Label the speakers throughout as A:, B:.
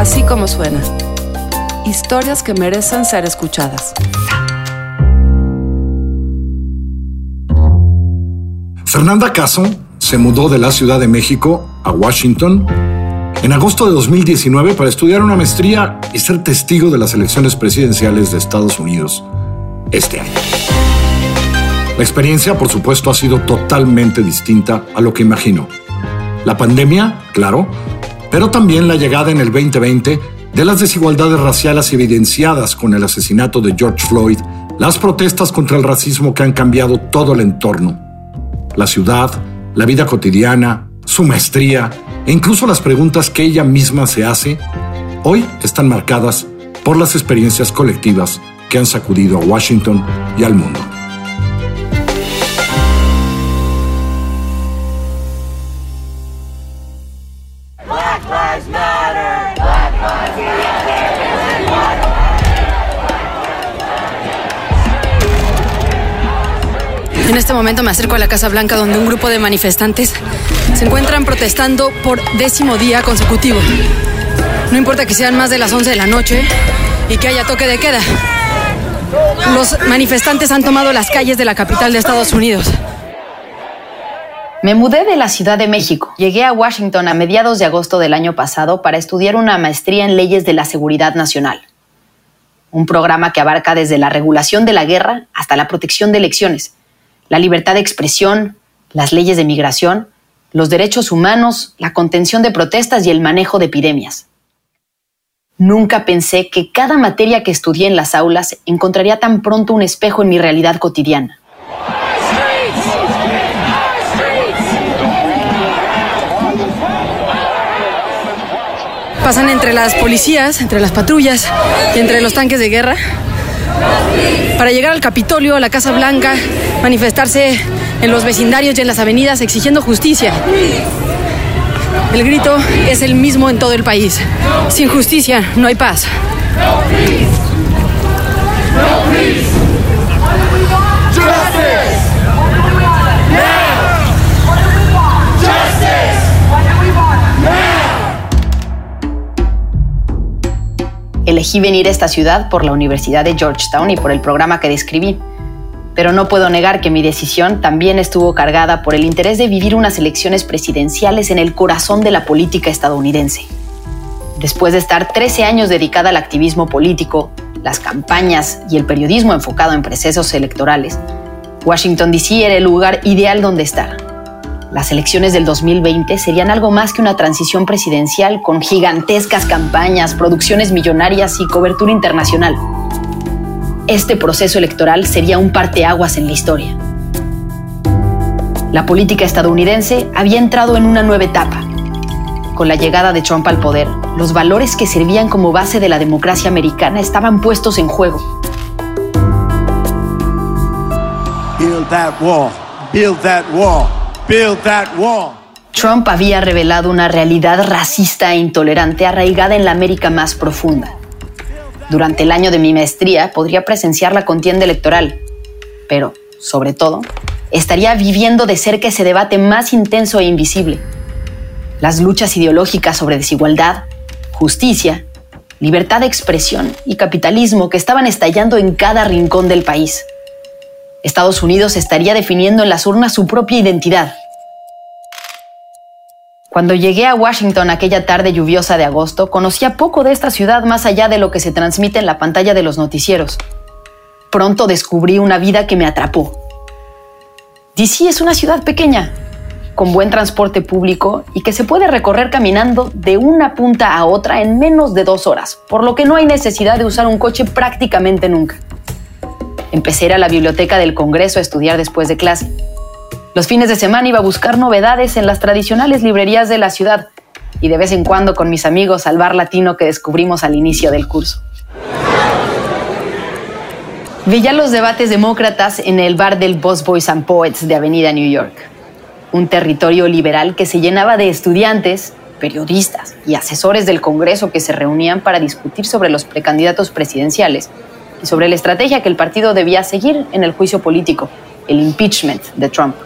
A: Así como suena. Historias que merecen ser escuchadas.
B: Fernanda Caso se mudó de la Ciudad de México a Washington en agosto de 2019 para estudiar una maestría y ser testigo de las elecciones presidenciales de Estados Unidos este año. La experiencia, por supuesto, ha sido totalmente distinta a lo que imaginó. La pandemia, claro, pero también la llegada en el 2020 de las desigualdades raciales evidenciadas con el asesinato de George Floyd, las protestas contra el racismo que han cambiado todo el entorno, la ciudad, la vida cotidiana, su maestría e incluso las preguntas que ella misma se hace, hoy están marcadas por las experiencias colectivas que han sacudido a Washington y al mundo.
C: Este momento me acerco a la Casa Blanca donde un grupo de manifestantes se encuentran protestando por décimo día consecutivo. No importa que sean más de las 11 de la noche y que haya toque de queda. Los manifestantes han tomado las calles de la capital de Estados Unidos.
D: Me mudé de la Ciudad de México. Llegué a Washington a mediados de agosto del año pasado para estudiar una maestría en leyes de la seguridad nacional. Un programa que abarca desde la regulación de la guerra hasta la protección de elecciones la libertad de expresión, las leyes de migración, los derechos humanos, la contención de protestas y el manejo de epidemias. Nunca pensé que cada materia que estudié en las aulas encontraría tan pronto un espejo en mi realidad cotidiana.
C: Pasan entre las policías, entre las patrullas y entre los tanques de guerra para llegar al Capitolio, a la Casa Blanca, manifestarse en los vecindarios y en las avenidas exigiendo justicia. El grito es el mismo en todo el país. Sin justicia no hay paz.
D: Elegí venir a esta ciudad por la Universidad de Georgetown y por el programa que describí. Pero no puedo negar que mi decisión también estuvo cargada por el interés de vivir unas elecciones presidenciales en el corazón de la política estadounidense. Después de estar 13 años dedicada al activismo político, las campañas y el periodismo enfocado en procesos electorales, Washington, D.C. era el lugar ideal donde estar las elecciones del 2020 serían algo más que una transición presidencial con gigantescas campañas, producciones millonarias y cobertura internacional. Este proceso electoral sería un parteaguas en la historia. La política estadounidense había entrado en una nueva etapa. Con la llegada de Trump al poder, los valores que servían como base de la democracia americana estaban puestos en juego.
E: That that.
D: Trump había revelado una realidad racista e intolerante arraigada en la América más profunda. Durante el año de mi maestría podría presenciar la contienda electoral, pero, sobre todo, estaría viviendo de cerca ese debate más intenso e invisible. Las luchas ideológicas sobre desigualdad, justicia, libertad de expresión y capitalismo que estaban estallando en cada rincón del país. Estados Unidos estaría definiendo en las urnas su propia identidad. Cuando llegué a Washington aquella tarde lluviosa de agosto, conocía poco de esta ciudad más allá de lo que se transmite en la pantalla de los noticieros. Pronto descubrí una vida que me atrapó. DC es una ciudad pequeña, con buen transporte público y que se puede recorrer caminando de una punta a otra en menos de dos horas, por lo que no hay necesidad de usar un coche prácticamente nunca. Empecé a a la biblioteca del Congreso a estudiar después de clase. Los fines de semana iba a buscar novedades en las tradicionales librerías de la ciudad y de vez en cuando con mis amigos al bar latino que descubrimos al inicio del curso. Veía los debates demócratas en el bar del Boss Boys and Poets de Avenida New York, un territorio liberal que se llenaba de estudiantes, periodistas y asesores del Congreso que se reunían para discutir sobre los precandidatos presidenciales y sobre la estrategia que el partido debía seguir en el juicio político, el impeachment de Trump,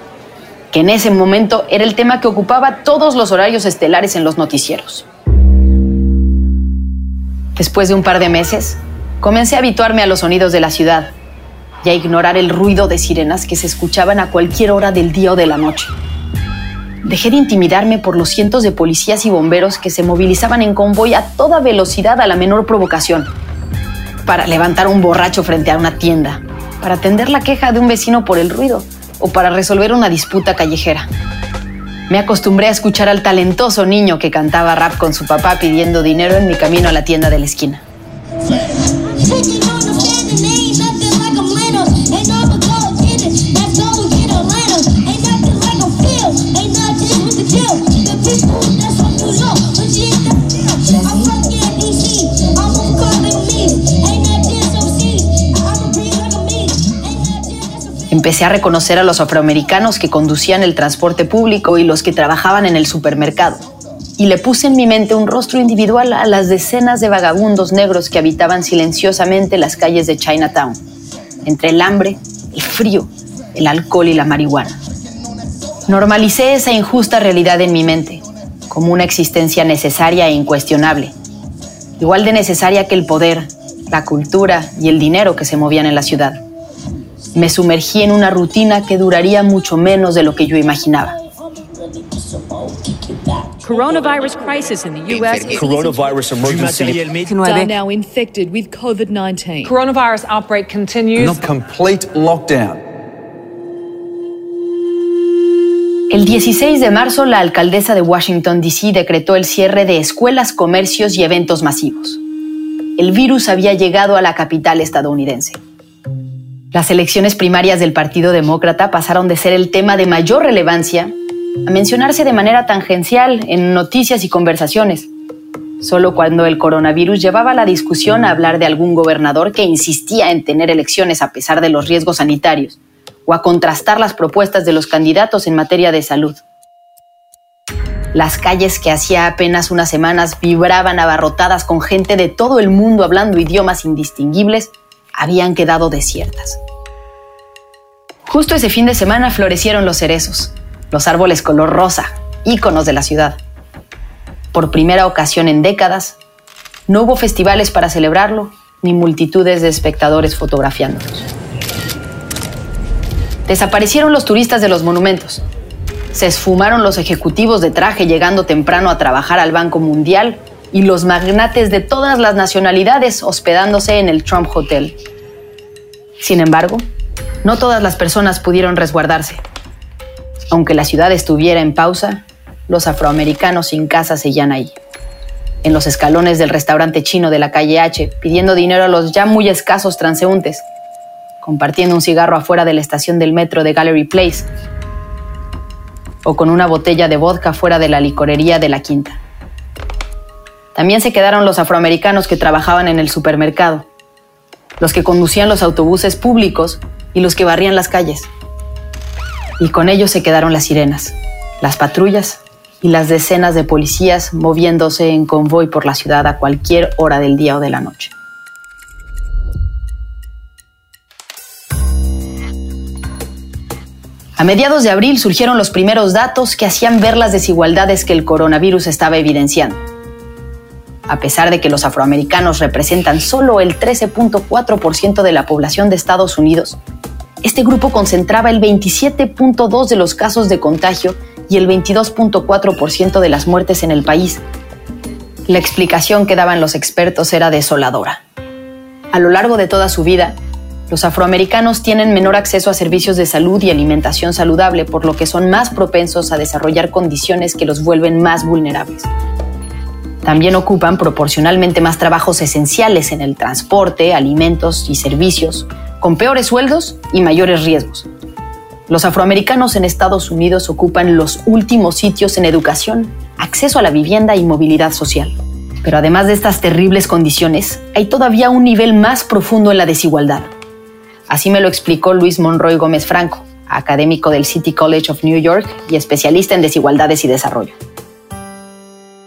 D: que en ese momento era el tema que ocupaba todos los horarios estelares en los noticieros. Después de un par de meses, comencé a habituarme a los sonidos de la ciudad y a ignorar el ruido de sirenas que se escuchaban a cualquier hora del día o de la noche. Dejé de intimidarme por los cientos de policías y bomberos que se movilizaban en convoy a toda velocidad a la menor provocación, para levantar un borracho frente a una tienda, para atender la queja de un vecino por el ruido o para resolver una disputa callejera. Me acostumbré a escuchar al talentoso niño que cantaba rap con su papá pidiendo dinero en mi camino a la tienda de la esquina. Empecé a reconocer a los afroamericanos que conducían el transporte público y los que trabajaban en el supermercado. Y le puse en mi mente un rostro individual a las decenas de vagabundos negros que habitaban silenciosamente las calles de Chinatown, entre el hambre, el frío, el alcohol y la marihuana. Normalicé esa injusta realidad en mi mente, como una existencia necesaria e incuestionable, igual de necesaria que el poder, la cultura y el dinero que se movían en la ciudad me sumergí en una rutina que duraría mucho menos de lo que yo imaginaba.
F: Coronavirus crisis in the US.
G: Coronavirus emergency.
F: now infected with COVID-19.
H: Coronavirus outbreak continues.
G: No complete lockdown.
D: El 16 de marzo, la alcaldesa de Washington, D.C. decretó el cierre de escuelas, comercios y eventos masivos. El virus había llegado a la capital estadounidense. Las elecciones primarias del Partido Demócrata pasaron de ser el tema de mayor relevancia a mencionarse de manera tangencial en noticias y conversaciones, solo cuando el coronavirus llevaba la discusión a hablar de algún gobernador que insistía en tener elecciones a pesar de los riesgos sanitarios, o a contrastar las propuestas de los candidatos en materia de salud. Las calles que hacía apenas unas semanas vibraban abarrotadas con gente de todo el mundo hablando idiomas indistinguibles habían quedado desiertas. Justo ese fin de semana florecieron los cerezos, los árboles color rosa, íconos de la ciudad. Por primera ocasión en décadas, no hubo festivales para celebrarlo ni multitudes de espectadores fotografiándolos. Desaparecieron los turistas de los monumentos. Se esfumaron los ejecutivos de traje llegando temprano a trabajar al Banco Mundial y los magnates de todas las nacionalidades hospedándose en el Trump Hotel. Sin embargo, no todas las personas pudieron resguardarse. Aunque la ciudad estuviera en pausa, los afroamericanos sin casa seguían ahí, en los escalones del restaurante chino de la calle H, pidiendo dinero a los ya muy escasos transeúntes, compartiendo un cigarro afuera de la estación del metro de Gallery Place, o con una botella de vodka fuera de la licorería de la Quinta. También se quedaron los afroamericanos que trabajaban en el supermercado, los que conducían los autobuses públicos y los que barrían las calles. Y con ellos se quedaron las sirenas, las patrullas y las decenas de policías moviéndose en convoy por la ciudad a cualquier hora del día o de la noche. A mediados de abril surgieron los primeros datos que hacían ver las desigualdades que el coronavirus estaba evidenciando a pesar de que los afroamericanos representan solo el 13.4% de la población de Estados Unidos, este grupo concentraba el 27.2% de los casos de contagio y el 22.4% de las muertes en el país. La explicación que daban los expertos era desoladora. A lo largo de toda su vida, los afroamericanos tienen menor acceso a servicios de salud y alimentación saludable, por lo que son más propensos a desarrollar condiciones que los vuelven más vulnerables también ocupan proporcionalmente más trabajos esenciales en el transporte, alimentos y servicios, con peores sueldos y mayores riesgos. Los afroamericanos en Estados Unidos ocupan los últimos sitios en educación, acceso a la vivienda y movilidad social. Pero además de estas terribles condiciones, hay todavía un nivel más profundo en la desigualdad. Así me lo explicó Luis Monroy Gómez Franco, académico del City College of New York y especialista en desigualdades y desarrollo.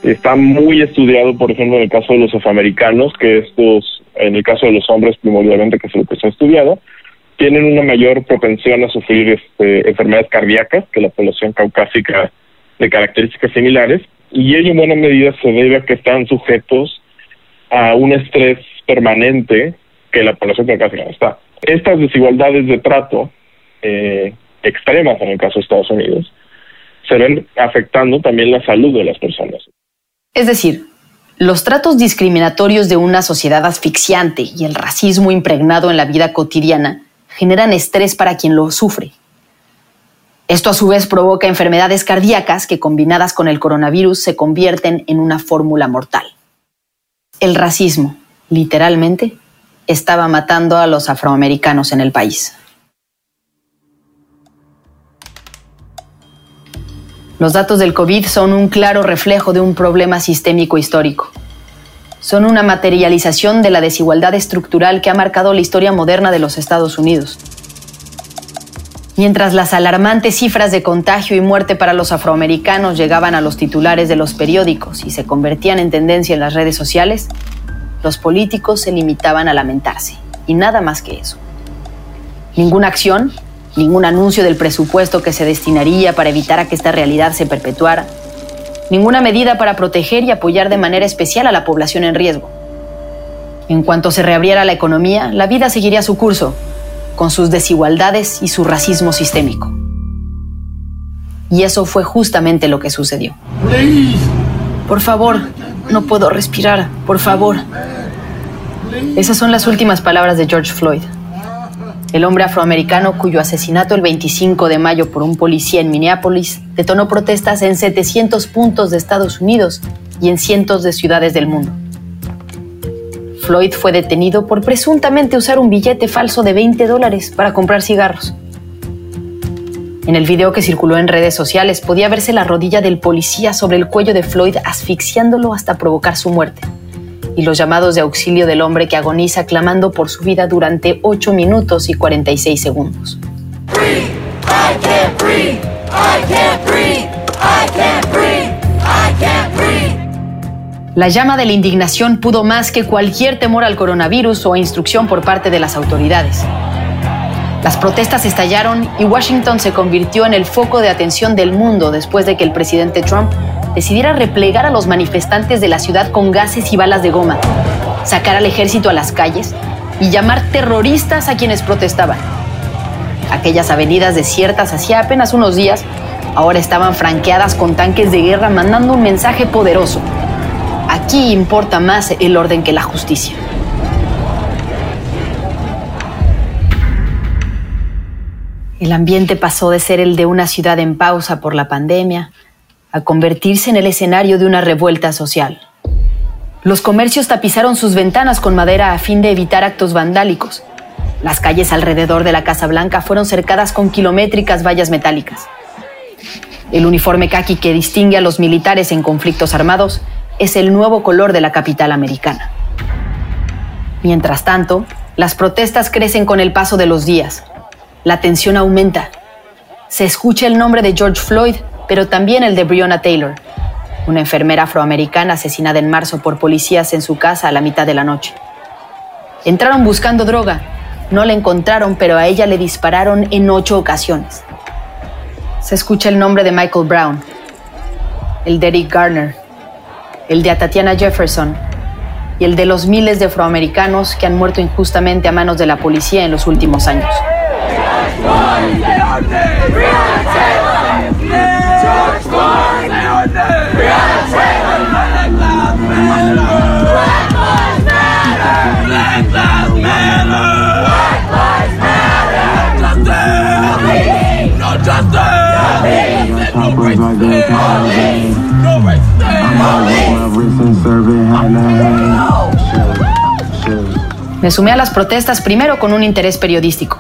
I: Está muy estudiado, por ejemplo, en el caso de los afroamericanos, que estos, en el caso de los hombres primordialmente, que es lo que se ha estudiado, tienen una mayor propensión a sufrir este, enfermedades cardíacas que la población caucásica de características similares, y ello en buena medida se debe a que están sujetos a un estrés permanente que la población caucásica no está. Estas desigualdades de trato eh, extremas en el caso de Estados Unidos se ven afectando también la salud de las personas.
D: Es decir, los tratos discriminatorios de una sociedad asfixiante y el racismo impregnado en la vida cotidiana generan estrés para quien lo sufre. Esto a su vez provoca enfermedades cardíacas que combinadas con el coronavirus se convierten en una fórmula mortal. El racismo, literalmente, estaba matando a los afroamericanos en el país. Los datos del COVID son un claro reflejo de un problema sistémico histórico. Son una materialización de la desigualdad estructural que ha marcado la historia moderna de los Estados Unidos. Mientras las alarmantes cifras de contagio y muerte para los afroamericanos llegaban a los titulares de los periódicos y se convertían en tendencia en las redes sociales, los políticos se limitaban a lamentarse, y nada más que eso. Ninguna acción, ningún anuncio del presupuesto que se destinaría para evitar a que esta realidad se perpetuara, ninguna medida para proteger y apoyar de manera especial a la población en riesgo. En cuanto se reabriera la economía, la vida seguiría su curso, con sus desigualdades y su racismo sistémico. Y eso fue justamente lo que sucedió. Por favor, no puedo respirar, por favor. Esas son las últimas palabras de George Floyd el hombre afroamericano cuyo asesinato el 25 de mayo por un policía en Minneapolis detonó protestas en 700 puntos de Estados Unidos y en cientos de ciudades del mundo. Floyd fue detenido por presuntamente usar un billete falso de 20 dólares para comprar cigarros. En el video que circuló en redes sociales podía verse la rodilla del policía sobre el cuello de Floyd asfixiándolo hasta provocar su muerte y los llamados de auxilio del hombre que agoniza clamando por su vida durante 8 minutos y 46 segundos. La llama de la indignación pudo más que cualquier temor al coronavirus o instrucción por parte de las autoridades. Las protestas estallaron y Washington se convirtió en el foco de atención del mundo después de que el presidente Trump decidiera replegar a los manifestantes de la ciudad con gases y balas de goma, sacar al ejército a las calles y llamar terroristas a quienes protestaban. Aquellas avenidas desiertas hacía apenas unos días ahora estaban franqueadas con tanques de guerra mandando un mensaje poderoso. Aquí importa más el orden que la justicia. El ambiente pasó de ser el de una ciudad en pausa por la pandemia a convertirse en el escenario de una revuelta social. Los comercios tapizaron sus ventanas con madera a fin de evitar actos vandálicos. Las calles alrededor de la Casa Blanca fueron cercadas con kilométricas vallas metálicas. El uniforme khaki que distingue a los militares en conflictos armados es el nuevo color de la capital americana. Mientras tanto, las protestas crecen con el paso de los días. La tensión aumenta. Se escucha el nombre de George Floyd pero también el de Breonna Taylor, una enfermera afroamericana asesinada en marzo por policías en su casa a la mitad de la noche. Entraron buscando droga, no la encontraron, pero a ella le dispararon en ocho ocasiones. Se escucha el nombre de Michael Brown, el de Eric Garner, el de Tatiana Jefferson y el de los miles de afroamericanos que han muerto injustamente a manos de la policía en los últimos años. Me sumé a las protestas primero con un interés periodístico,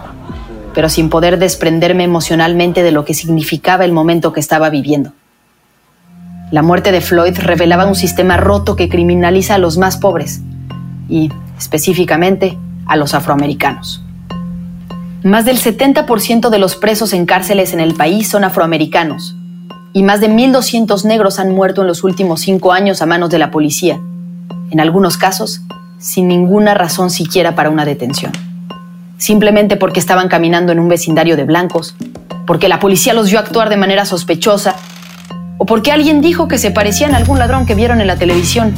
D: pero sin poder desprenderme emocionalmente de lo que significaba el momento que estaba viviendo. La muerte de Floyd revelaba un sistema roto que criminaliza a los más pobres y, específicamente, a los afroamericanos. Más del 70% de los presos en cárceles en el país son afroamericanos y más de 1.200 negros han muerto en los últimos cinco años a manos de la policía, en algunos casos sin ninguna razón siquiera para una detención. Simplemente porque estaban caminando en un vecindario de blancos, porque la policía los vio actuar de manera sospechosa o porque alguien dijo que se parecían a algún ladrón que vieron en la televisión.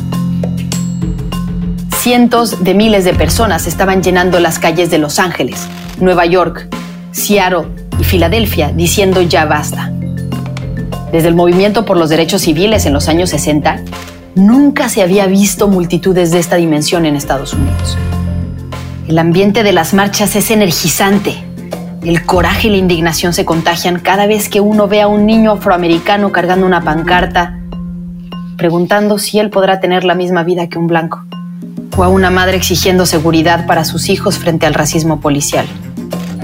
D: Cientos de miles de personas estaban llenando las calles de Los Ángeles, Nueva York, Seattle y Filadelfia diciendo ya basta. Desde el movimiento por los derechos civiles en los años 60, nunca se había visto multitudes de esta dimensión en Estados Unidos. El ambiente de las marchas es energizante. El coraje y la indignación se contagian cada vez que uno ve a un niño afroamericano cargando una pancarta, preguntando si él podrá tener la misma vida que un blanco, o a una madre exigiendo seguridad para sus hijos frente al racismo policial.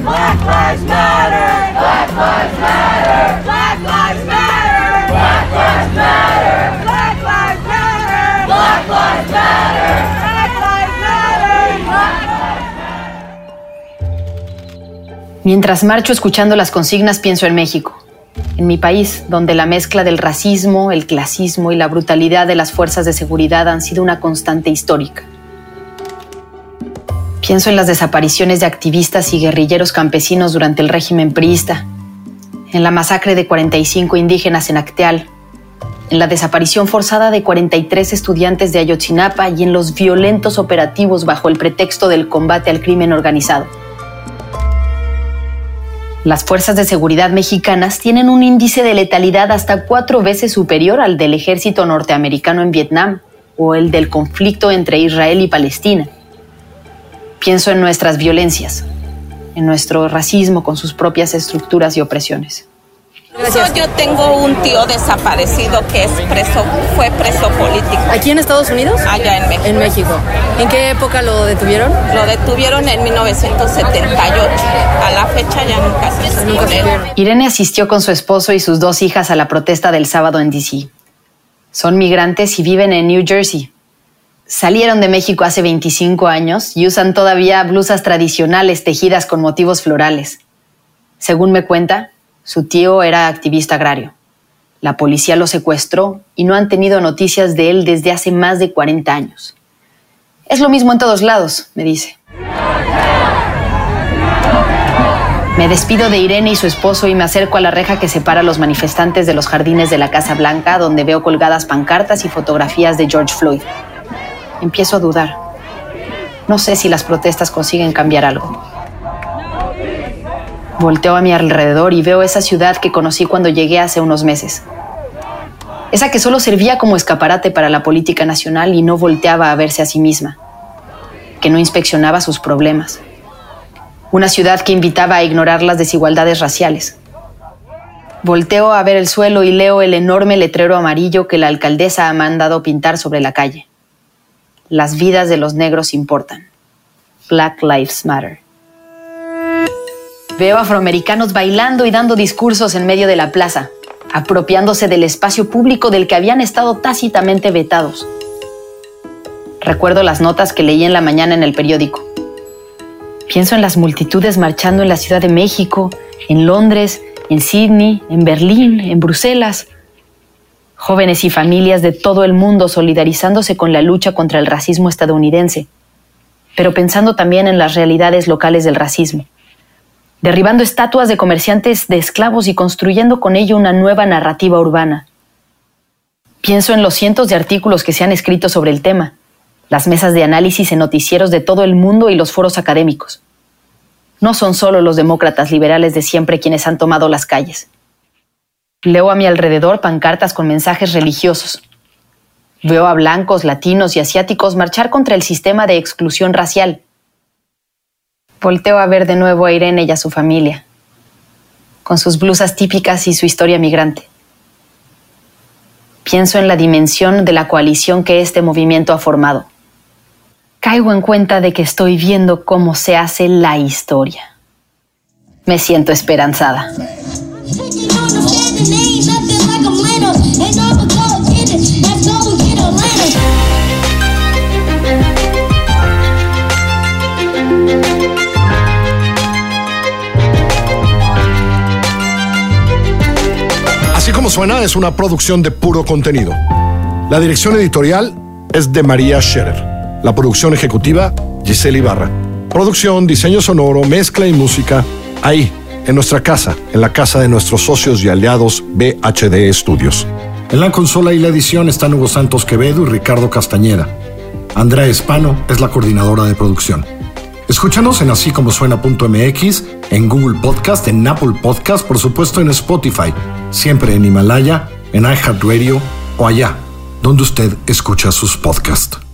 D: Black Lives Matter, Black Lives Matter, Black Lives Matter, Black Lives Matter, Black Lives Matter. Mientras marcho escuchando las consignas pienso en México, en mi país, donde la mezcla del racismo, el clasismo y la brutalidad de las fuerzas de seguridad han sido una constante histórica. Pienso en las desapariciones de activistas y guerrilleros campesinos durante el régimen priista, en la masacre de 45 indígenas en Acteal, en la desaparición forzada de 43 estudiantes de Ayotzinapa y en los violentos operativos bajo el pretexto del combate al crimen organizado. Las fuerzas de seguridad mexicanas tienen un índice de letalidad hasta cuatro veces superior al del ejército norteamericano en Vietnam o el del conflicto entre Israel y Palestina. Pienso en nuestras violencias, en nuestro racismo con sus propias estructuras y opresiones.
J: Yo tengo un tío desaparecido que es preso, fue preso político.
C: ¿Aquí en Estados Unidos?
J: Allá en México.
C: En México. ¿En qué época lo detuvieron?
J: Lo detuvieron en 1978. A la fecha ya nunca se nunca
D: Irene asistió con su esposo y sus dos hijas a la protesta del sábado en DC. Son migrantes y viven en New Jersey. Salieron de México hace 25 años y usan todavía blusas tradicionales tejidas con motivos florales. Según me cuenta, su tío era activista agrario. La policía lo secuestró y no han tenido noticias de él desde hace más de 40 años. Es lo mismo en todos lados, me dice. Me despido de Irene y su esposo y me acerco a la reja que separa a los manifestantes de los jardines de la Casa Blanca, donde veo colgadas pancartas y fotografías de George Floyd. Empiezo a dudar. No sé si las protestas consiguen cambiar algo. Volteo a mi alrededor y veo esa ciudad que conocí cuando llegué hace unos meses. Esa que solo servía como escaparate para la política nacional y no volteaba a verse a sí misma. Que no inspeccionaba sus problemas. Una ciudad que invitaba a ignorar las desigualdades raciales. Volteo a ver el suelo y leo el enorme letrero amarillo que la alcaldesa ha mandado pintar sobre la calle. Las vidas de los negros importan. Black Lives Matter. Veo afroamericanos bailando y dando discursos en medio de la plaza, apropiándose del espacio público del que habían estado tácitamente vetados. Recuerdo las notas que leí en la mañana en el periódico. Pienso en las multitudes marchando en la Ciudad de México, en Londres, en Sydney, en Berlín, en Bruselas. Jóvenes y familias de todo el mundo solidarizándose con la lucha contra el racismo estadounidense, pero pensando también en las realidades locales del racismo derribando estatuas de comerciantes de esclavos y construyendo con ello una nueva narrativa urbana. Pienso en los cientos de artículos que se han escrito sobre el tema, las mesas de análisis en noticieros de todo el mundo y los foros académicos. No son solo los demócratas liberales de siempre quienes han tomado las calles. Leo a mi alrededor pancartas con mensajes religiosos. Veo a blancos, latinos y asiáticos marchar contra el sistema de exclusión racial Volteo a ver de nuevo a Irene y a su familia, con sus blusas típicas y su historia migrante. Pienso en la dimensión de la coalición que este movimiento ha formado. Caigo en cuenta de que estoy viendo cómo se hace la historia. Me siento esperanzada.
B: Suena es una producción de puro contenido. La dirección editorial es de María Scherer. La producción ejecutiva, Giselle Ibarra. Producción, diseño sonoro, mezcla y música, ahí, en nuestra casa, en la casa de nuestros socios y aliados BHD Studios. En la consola y la edición están Hugo Santos Quevedo y Ricardo Castañeda. Andrea Espano es la coordinadora de producción. Escúchanos en así como suena.mx, en Google Podcast, en Apple Podcast, por supuesto en Spotify, siempre en Himalaya, en iHeartRadio o allá, donde usted escucha sus podcasts.